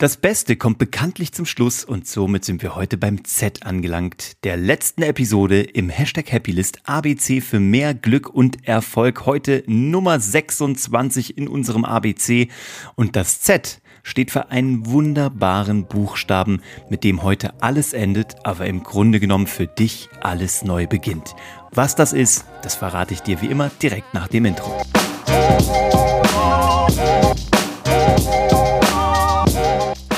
Das Beste kommt bekanntlich zum Schluss und somit sind wir heute beim Z angelangt, der letzten Episode im Hashtag Happylist ABC für mehr Glück und Erfolg. Heute Nummer 26 in unserem ABC und das Z steht für einen wunderbaren Buchstaben, mit dem heute alles endet, aber im Grunde genommen für dich alles neu beginnt. Was das ist, das verrate ich dir wie immer direkt nach dem Intro.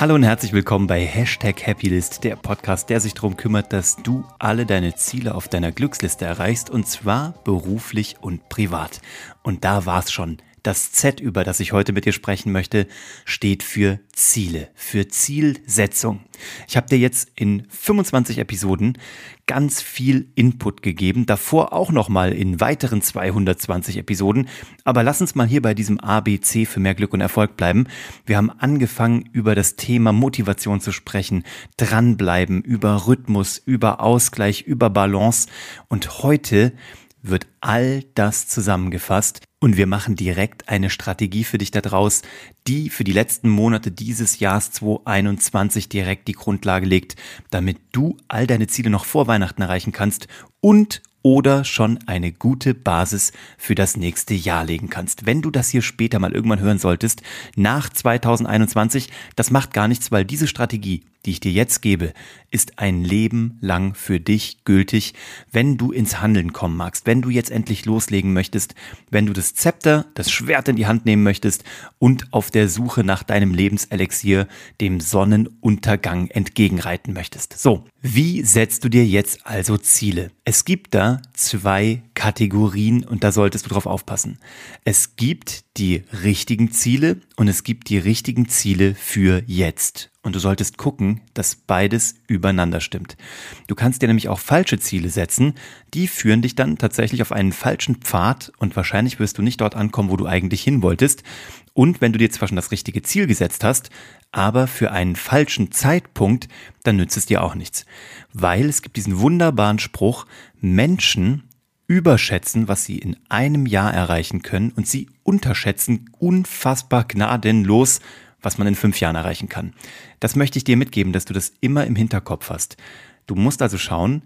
Hallo und herzlich willkommen bei Hashtag Happylist, der Podcast, der sich darum kümmert, dass du alle deine Ziele auf deiner Glücksliste erreichst und zwar beruflich und privat. Und da war's schon. Das Z, über das ich heute mit dir sprechen möchte, steht für Ziele, für Zielsetzung. Ich habe dir jetzt in 25 Episoden ganz viel Input gegeben, davor auch nochmal in weiteren 220 Episoden. Aber lass uns mal hier bei diesem ABC für mehr Glück und Erfolg bleiben. Wir haben angefangen, über das Thema Motivation zu sprechen, dranbleiben, über Rhythmus, über Ausgleich, über Balance. Und heute wird all das zusammengefasst und wir machen direkt eine Strategie für dich daraus, die für die letzten Monate dieses Jahres 2021 direkt die Grundlage legt, damit du all deine Ziele noch vor Weihnachten erreichen kannst und oder schon eine gute Basis für das nächste Jahr legen kannst. Wenn du das hier später mal irgendwann hören solltest, nach 2021, das macht gar nichts, weil diese Strategie, die ich dir jetzt gebe, ist ein Leben lang für dich gültig, wenn du ins Handeln kommen magst, wenn du jetzt endlich loslegen möchtest, wenn du das Zepter, das Schwert in die Hand nehmen möchtest und auf der Suche nach deinem Lebenselixier, dem Sonnenuntergang entgegenreiten möchtest. So, wie setzt du dir jetzt also Ziele? Es gibt da zwei Kategorien und da solltest du drauf aufpassen. Es gibt die richtigen Ziele und es gibt die richtigen Ziele für jetzt. Und du solltest gucken, dass beides übereinander stimmt. Du kannst dir nämlich auch falsche Ziele setzen, die führen dich dann tatsächlich auf einen falschen Pfad und wahrscheinlich wirst du nicht dort ankommen, wo du eigentlich hin wolltest. Und wenn du dir zwar schon das richtige Ziel gesetzt hast, aber für einen falschen Zeitpunkt, dann nützt es dir auch nichts. Weil es gibt diesen wunderbaren Spruch, Menschen überschätzen, was sie in einem Jahr erreichen können und sie unterschätzen unfassbar gnadenlos, was man in fünf Jahren erreichen kann. Das möchte ich dir mitgeben, dass du das immer im Hinterkopf hast. Du musst also schauen,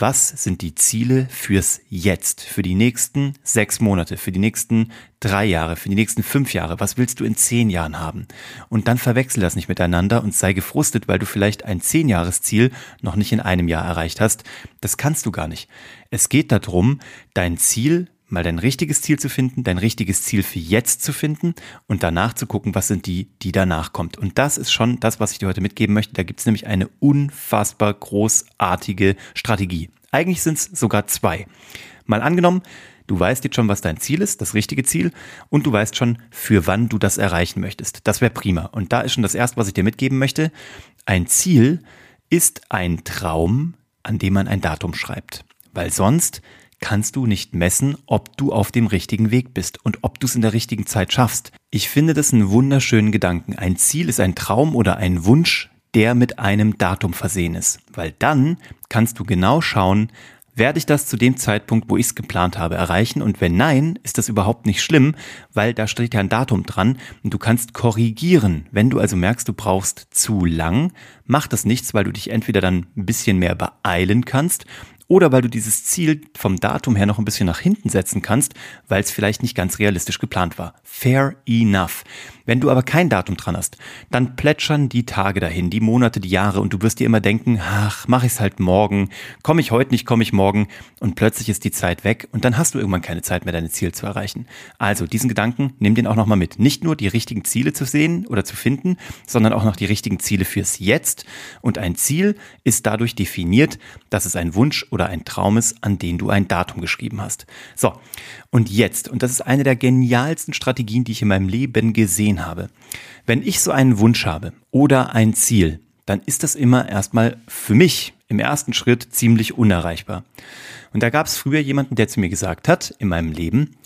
was sind die Ziele fürs Jetzt, für die nächsten sechs Monate, für die nächsten drei Jahre, für die nächsten fünf Jahre? Was willst du in zehn Jahren haben? Und dann verwechsel das nicht miteinander und sei gefrustet, weil du vielleicht ein Zehnjahresziel noch nicht in einem Jahr erreicht hast. Das kannst du gar nicht. Es geht darum, dein Ziel mal dein richtiges Ziel zu finden, dein richtiges Ziel für jetzt zu finden und danach zu gucken, was sind die, die danach kommt. Und das ist schon das, was ich dir heute mitgeben möchte. Da gibt es nämlich eine unfassbar großartige Strategie. Eigentlich sind es sogar zwei. Mal angenommen, du weißt jetzt schon, was dein Ziel ist, das richtige Ziel, und du weißt schon, für wann du das erreichen möchtest. Das wäre prima. Und da ist schon das Erste, was ich dir mitgeben möchte. Ein Ziel ist ein Traum, an dem man ein Datum schreibt. Weil sonst kannst du nicht messen, ob du auf dem richtigen Weg bist und ob du es in der richtigen Zeit schaffst. Ich finde das einen wunderschönen Gedanken. Ein Ziel ist ein Traum oder ein Wunsch, der mit einem Datum versehen ist. Weil dann kannst du genau schauen, werde ich das zu dem Zeitpunkt, wo ich es geplant habe, erreichen? Und wenn nein, ist das überhaupt nicht schlimm, weil da steht ja ein Datum dran und du kannst korrigieren. Wenn du also merkst, du brauchst zu lang, macht das nichts, weil du dich entweder dann ein bisschen mehr beeilen kannst oder weil du dieses Ziel vom Datum her noch ein bisschen nach hinten setzen kannst, weil es vielleicht nicht ganz realistisch geplant war. Fair enough. Wenn du aber kein Datum dran hast, dann plätschern die Tage dahin, die Monate, die Jahre und du wirst dir immer denken, ach, mach ich's halt morgen, komme ich heute nicht, komme ich morgen und plötzlich ist die Zeit weg und dann hast du irgendwann keine Zeit mehr, deine Ziele zu erreichen. Also diesen Gedanken, nimm den auch nochmal mit. Nicht nur die richtigen Ziele zu sehen oder zu finden, sondern auch noch die richtigen Ziele fürs Jetzt und ein Ziel ist dadurch definiert, dass es ein Wunsch oder oder ein Traum ist, an den du ein Datum geschrieben hast. So, und jetzt, und das ist eine der genialsten Strategien, die ich in meinem Leben gesehen habe. Wenn ich so einen Wunsch habe oder ein Ziel, dann ist das immer erstmal für mich im ersten Schritt ziemlich unerreichbar. Und da gab es früher jemanden, der zu mir gesagt hat, in meinem Leben,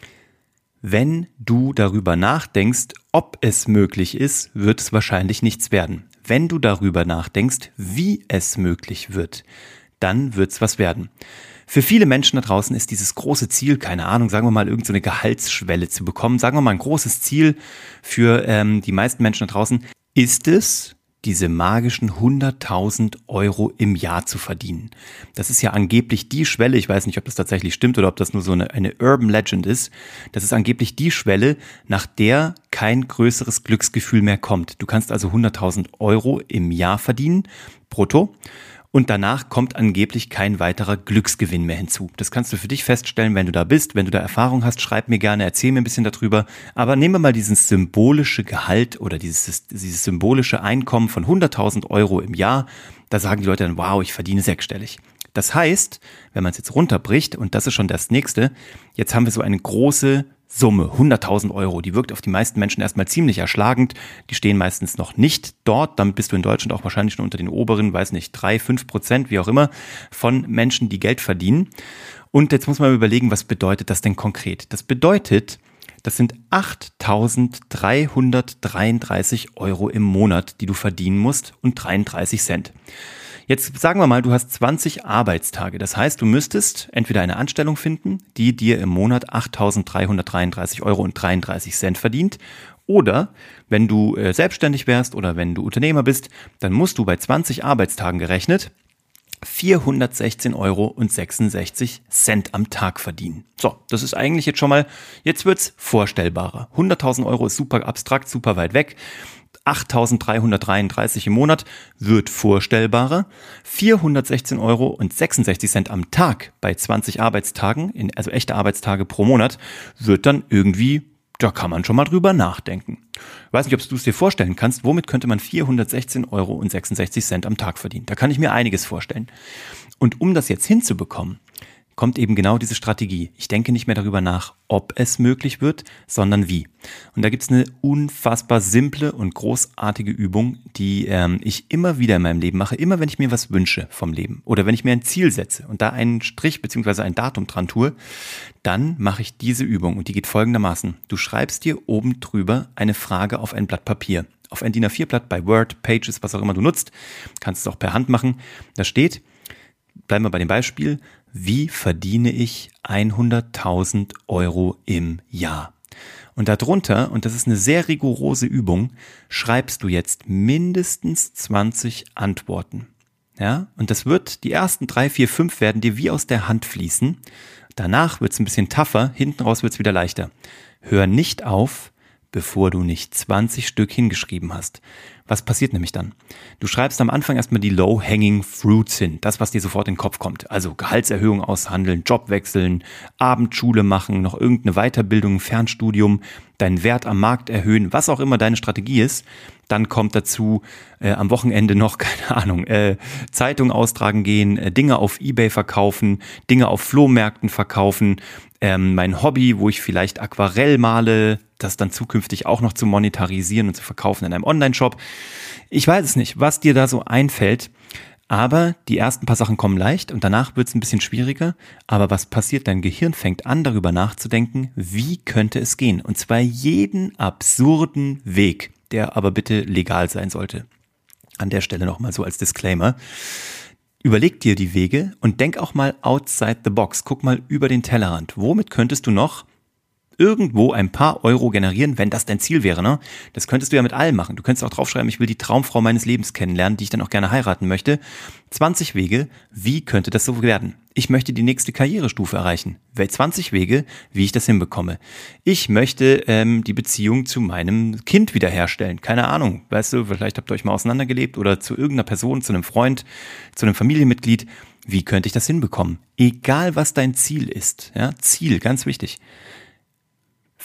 wenn du darüber nachdenkst, ob es möglich ist, wird es wahrscheinlich nichts werden. Wenn du darüber nachdenkst, wie es möglich wird, dann wird's was werden. Für viele Menschen da draußen ist dieses große Ziel, keine Ahnung, sagen wir mal, irgendeine so Gehaltsschwelle zu bekommen, sagen wir mal ein großes Ziel für ähm, die meisten Menschen da draußen, ist es, diese magischen 100.000 Euro im Jahr zu verdienen. Das ist ja angeblich die Schwelle, ich weiß nicht, ob das tatsächlich stimmt oder ob das nur so eine, eine Urban Legend ist, das ist angeblich die Schwelle, nach der kein größeres Glücksgefühl mehr kommt. Du kannst also 100.000 Euro im Jahr verdienen, brutto und danach kommt angeblich kein weiterer Glücksgewinn mehr hinzu. Das kannst du für dich feststellen, wenn du da bist, wenn du da Erfahrung hast, schreib mir gerne, erzähl mir ein bisschen darüber. Aber nehmen wir mal dieses symbolische Gehalt oder dieses, dieses symbolische Einkommen von 100.000 Euro im Jahr. Da sagen die Leute dann, wow, ich verdiene sechsstellig. Das heißt, wenn man es jetzt runterbricht, und das ist schon das nächste, jetzt haben wir so eine große Summe, 100.000 Euro, die wirkt auf die meisten Menschen erstmal ziemlich erschlagend. Die stehen meistens noch nicht dort. Damit bist du in Deutschland auch wahrscheinlich schon unter den oberen, weiß nicht, drei, fünf Prozent, wie auch immer, von Menschen, die Geld verdienen. Und jetzt muss man überlegen, was bedeutet das denn konkret? Das bedeutet, das sind 8.333 Euro im Monat, die du verdienen musst und 33 Cent. Jetzt sagen wir mal, du hast 20 Arbeitstage. Das heißt, du müsstest entweder eine Anstellung finden, die dir im Monat 8.333 Euro und 33 Cent verdient. Oder wenn du äh, selbstständig wärst oder wenn du Unternehmer bist, dann musst du bei 20 Arbeitstagen gerechnet 416 Euro und 66 Cent am Tag verdienen. So, das ist eigentlich jetzt schon mal, jetzt wird's vorstellbarer. 100.000 Euro ist super abstrakt, super weit weg. 8.333 im Monat wird vorstellbarer. 416 Euro und 66 Cent am Tag bei 20 Arbeitstagen, also echte Arbeitstage pro Monat, wird dann irgendwie, da kann man schon mal drüber nachdenken. Ich weiß nicht, ob du es dir vorstellen kannst, womit könnte man 416 Euro und 66 Cent am Tag verdienen? Da kann ich mir einiges vorstellen. Und um das jetzt hinzubekommen, kommt eben genau diese Strategie. Ich denke nicht mehr darüber nach, ob es möglich wird, sondern wie. Und da gibt es eine unfassbar simple und großartige Übung, die ähm, ich immer wieder in meinem Leben mache, immer wenn ich mir was wünsche vom Leben oder wenn ich mir ein Ziel setze und da einen Strich beziehungsweise ein Datum dran tue, dann mache ich diese Übung und die geht folgendermaßen. Du schreibst dir oben drüber eine Frage auf ein Blatt Papier. Auf ein DIN A4-Blatt bei Word, Pages, was auch immer du nutzt. Kannst es auch per Hand machen. Da steht, bleiben wir bei dem Beispiel, wie verdiene ich 100.000 Euro im Jahr? Und darunter, und das ist eine sehr rigorose Übung, schreibst du jetzt mindestens 20 Antworten. Ja, und das wird, die ersten drei, vier, fünf werden dir wie aus der Hand fließen. Danach wird es ein bisschen tougher, hinten raus wird es wieder leichter. Hör nicht auf, bevor du nicht 20 Stück hingeschrieben hast. Was passiert nämlich dann? Du schreibst am Anfang erstmal die Low-Hanging Fruits hin, das, was dir sofort in den Kopf kommt. Also Gehaltserhöhung aushandeln, Job wechseln, Abendschule machen, noch irgendeine Weiterbildung, Fernstudium, deinen Wert am Markt erhöhen, was auch immer deine Strategie ist. Dann kommt dazu äh, am Wochenende noch, keine Ahnung, äh, Zeitung austragen gehen, äh, Dinge auf Ebay verkaufen, Dinge auf Flohmärkten verkaufen, ähm, mein Hobby, wo ich vielleicht Aquarell male, das dann zukünftig auch noch zu monetarisieren und zu verkaufen in einem Online-Shop. Ich weiß es nicht, was dir da so einfällt. Aber die ersten paar Sachen kommen leicht und danach wird es ein bisschen schwieriger. Aber was passiert? Dein Gehirn fängt an, darüber nachzudenken, wie könnte es gehen? Und zwar jeden absurden Weg, der aber bitte legal sein sollte. An der Stelle nochmal so als Disclaimer. Überleg dir die Wege und denk auch mal outside the box. Guck mal über den Tellerrand. Womit könntest du noch irgendwo ein paar Euro generieren, wenn das dein Ziel wäre. Ne? Das könntest du ja mit allem machen. Du könntest auch draufschreiben, ich will die Traumfrau meines Lebens kennenlernen, die ich dann auch gerne heiraten möchte. 20 Wege, wie könnte das so werden? Ich möchte die nächste Karrierestufe erreichen. 20 Wege, wie ich das hinbekomme. Ich möchte ähm, die Beziehung zu meinem Kind wiederherstellen. Keine Ahnung. Weißt du, vielleicht habt ihr euch mal auseinandergelebt oder zu irgendeiner Person, zu einem Freund, zu einem Familienmitglied. Wie könnte ich das hinbekommen? Egal was dein Ziel ist. Ja, Ziel, ganz wichtig.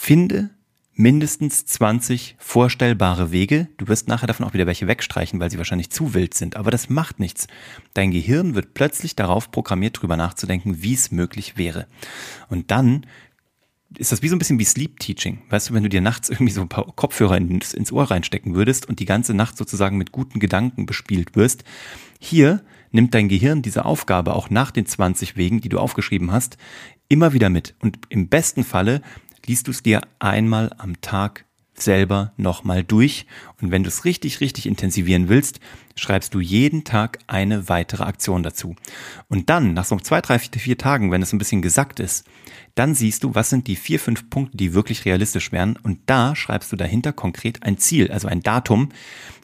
Finde mindestens 20 vorstellbare Wege. Du wirst nachher davon auch wieder welche wegstreichen, weil sie wahrscheinlich zu wild sind. Aber das macht nichts. Dein Gehirn wird plötzlich darauf programmiert, drüber nachzudenken, wie es möglich wäre. Und dann ist das wie so ein bisschen wie Sleep Teaching. Weißt du, wenn du dir nachts irgendwie so ein paar Kopfhörer ins, ins Ohr reinstecken würdest und die ganze Nacht sozusagen mit guten Gedanken bespielt wirst. Hier nimmt dein Gehirn diese Aufgabe auch nach den 20 Wegen, die du aufgeschrieben hast, immer wieder mit. Und im besten Falle liest du es dir einmal am Tag selber nochmal durch. Und wenn du es richtig, richtig intensivieren willst, schreibst du jeden Tag eine weitere Aktion dazu. Und dann, nach so zwei, drei, vier Tagen, wenn es ein bisschen gesackt ist, dann siehst du, was sind die vier, fünf Punkte, die wirklich realistisch wären. Und da schreibst du dahinter konkret ein Ziel, also ein Datum,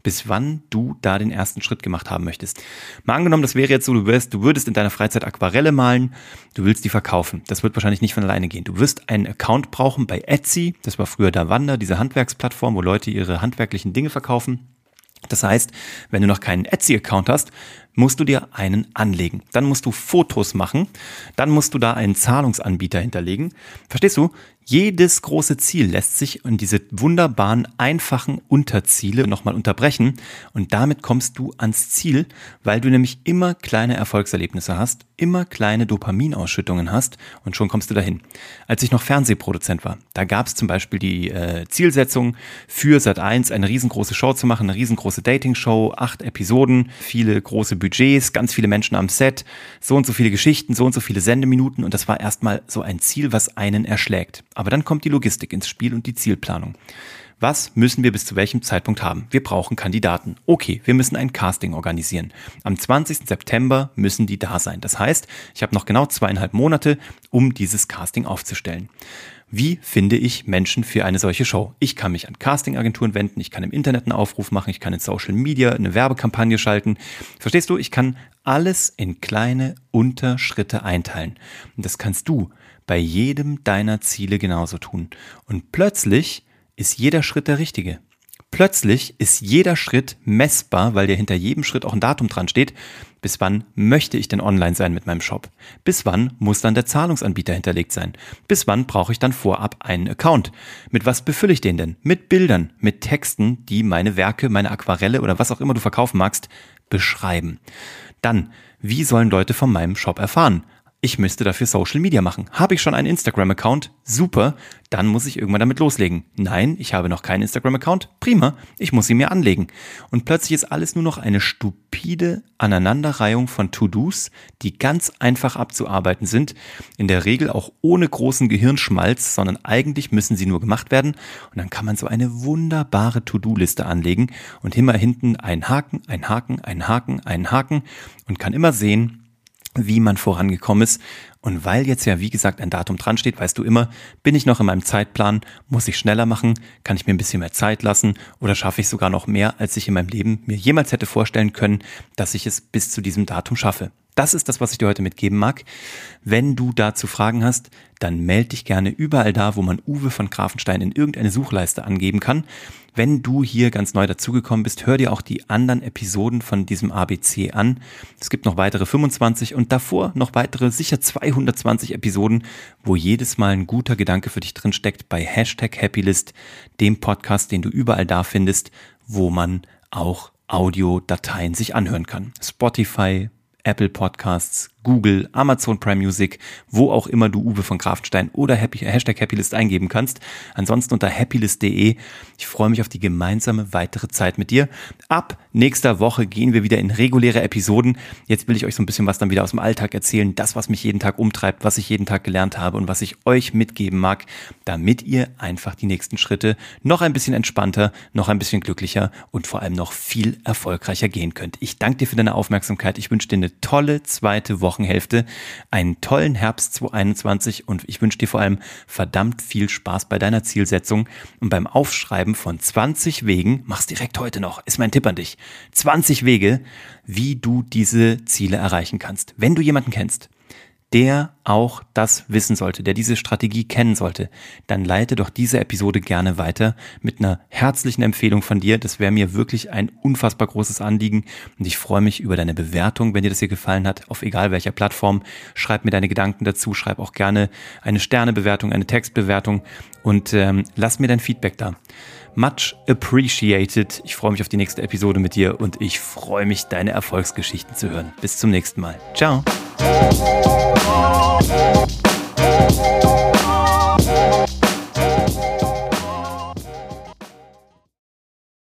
bis wann du da den ersten Schritt gemacht haben möchtest. Mal angenommen, das wäre jetzt so, du wirst, du würdest in deiner Freizeit Aquarelle malen, du willst die verkaufen. Das wird wahrscheinlich nicht von alleine gehen. Du wirst einen Account brauchen bei Etsy, das war früher Davanda, diese Handwerksplattform, wo Leute ihre handwerklichen Dinge verkaufen. Das heißt, wenn du noch keinen Etsy-Account hast, musst du dir einen anlegen. Dann musst du Fotos machen. Dann musst du da einen Zahlungsanbieter hinterlegen. Verstehst du? Jedes große Ziel lässt sich in diese wunderbaren, einfachen Unterziele nochmal unterbrechen und damit kommst du ans Ziel, weil du nämlich immer kleine Erfolgserlebnisse hast, immer kleine Dopaminausschüttungen hast und schon kommst du dahin. Als ich noch Fernsehproduzent war, da gab es zum Beispiel die äh, Zielsetzung für Sat1 eine riesengroße Show zu machen, eine riesengroße Dating-Show, acht Episoden, viele große Budgets, ganz viele Menschen am Set, so und so viele Geschichten, so und so viele Sendeminuten und das war erstmal so ein Ziel, was einen erschlägt. Aber dann kommt die Logistik ins Spiel und die Zielplanung. Was müssen wir bis zu welchem Zeitpunkt haben? Wir brauchen Kandidaten. Okay, wir müssen ein Casting organisieren. Am 20. September müssen die da sein. Das heißt, ich habe noch genau zweieinhalb Monate, um dieses Casting aufzustellen. Wie finde ich Menschen für eine solche Show? Ich kann mich an Castingagenturen wenden, ich kann im Internet einen Aufruf machen, ich kann in Social Media eine Werbekampagne schalten. Verstehst du? Ich kann alles in kleine Unterschritte einteilen. Und das kannst du bei jedem deiner Ziele genauso tun. Und plötzlich ist jeder Schritt der richtige. Plötzlich ist jeder Schritt messbar, weil dir hinter jedem Schritt auch ein Datum dran steht. Bis wann möchte ich denn online sein mit meinem Shop? Bis wann muss dann der Zahlungsanbieter hinterlegt sein? Bis wann brauche ich dann vorab einen Account? Mit was befülle ich den denn? Mit Bildern, mit Texten, die meine Werke, meine Aquarelle oder was auch immer du verkaufen magst, beschreiben. Dann, wie sollen Leute von meinem Shop erfahren? Ich müsste dafür Social Media machen. Habe ich schon einen Instagram-Account? Super, dann muss ich irgendwann damit loslegen. Nein, ich habe noch keinen Instagram-Account? Prima, ich muss sie mir anlegen. Und plötzlich ist alles nur noch eine stupide Aneinanderreihung von To-Dos, die ganz einfach abzuarbeiten sind, in der Regel auch ohne großen Gehirnschmalz, sondern eigentlich müssen sie nur gemacht werden und dann kann man so eine wunderbare To-Do-Liste anlegen und immer hinten ein Haken, ein Haken, ein Haken, ein Haken und kann immer sehen, wie man vorangekommen ist. Und weil jetzt ja, wie gesagt, ein Datum dran steht, weißt du immer, bin ich noch in meinem Zeitplan, muss ich schneller machen, kann ich mir ein bisschen mehr Zeit lassen oder schaffe ich sogar noch mehr, als ich in meinem Leben mir jemals hätte vorstellen können, dass ich es bis zu diesem Datum schaffe. Das ist das, was ich dir heute mitgeben mag. Wenn du dazu Fragen hast, dann melde dich gerne überall da, wo man Uwe von Grafenstein in irgendeine Suchleiste angeben kann. Wenn du hier ganz neu dazugekommen bist, hör dir auch die anderen Episoden von diesem ABC an. Es gibt noch weitere 25 und davor noch weitere sicher 220 Episoden, wo jedes Mal ein guter Gedanke für dich drin steckt bei Hashtag Happylist, dem Podcast, den du überall da findest, wo man auch Audiodateien sich anhören kann. Spotify, Apple Podcasts, Google, Amazon Prime Music, wo auch immer du Uwe von Grafenstein oder Happy, Hashtag Happylist eingeben kannst. Ansonsten unter happylist.de. Ich freue mich auf die gemeinsame weitere Zeit mit dir. Ab nächster Woche gehen wir wieder in reguläre Episoden. Jetzt will ich euch so ein bisschen was dann wieder aus dem Alltag erzählen. Das, was mich jeden Tag umtreibt, was ich jeden Tag gelernt habe und was ich euch mitgeben mag, damit ihr einfach die nächsten Schritte noch ein bisschen entspannter, noch ein bisschen glücklicher und vor allem noch viel erfolgreicher gehen könnt. Ich danke dir für deine Aufmerksamkeit. Ich wünsche dir eine tolle zweite Woche Wochenhälfte einen tollen Herbst 2021 und ich wünsche dir vor allem verdammt viel Spaß bei deiner Zielsetzung und beim Aufschreiben von 20 Wegen, mach's direkt heute noch, ist mein Tipp an dich. 20 Wege, wie du diese Ziele erreichen kannst. Wenn du jemanden kennst, der auch das wissen sollte, der diese Strategie kennen sollte, dann leite doch diese Episode gerne weiter mit einer herzlichen Empfehlung von dir. Das wäre mir wirklich ein unfassbar großes Anliegen und ich freue mich über deine Bewertung, wenn dir das hier gefallen hat, auf egal welcher Plattform. Schreib mir deine Gedanken dazu, schreib auch gerne eine Sternebewertung, eine Textbewertung und ähm, lass mir dein Feedback da. Much appreciated. Ich freue mich auf die nächste Episode mit dir und ich freue mich, deine Erfolgsgeschichten zu hören. Bis zum nächsten Mal. Ciao. Thank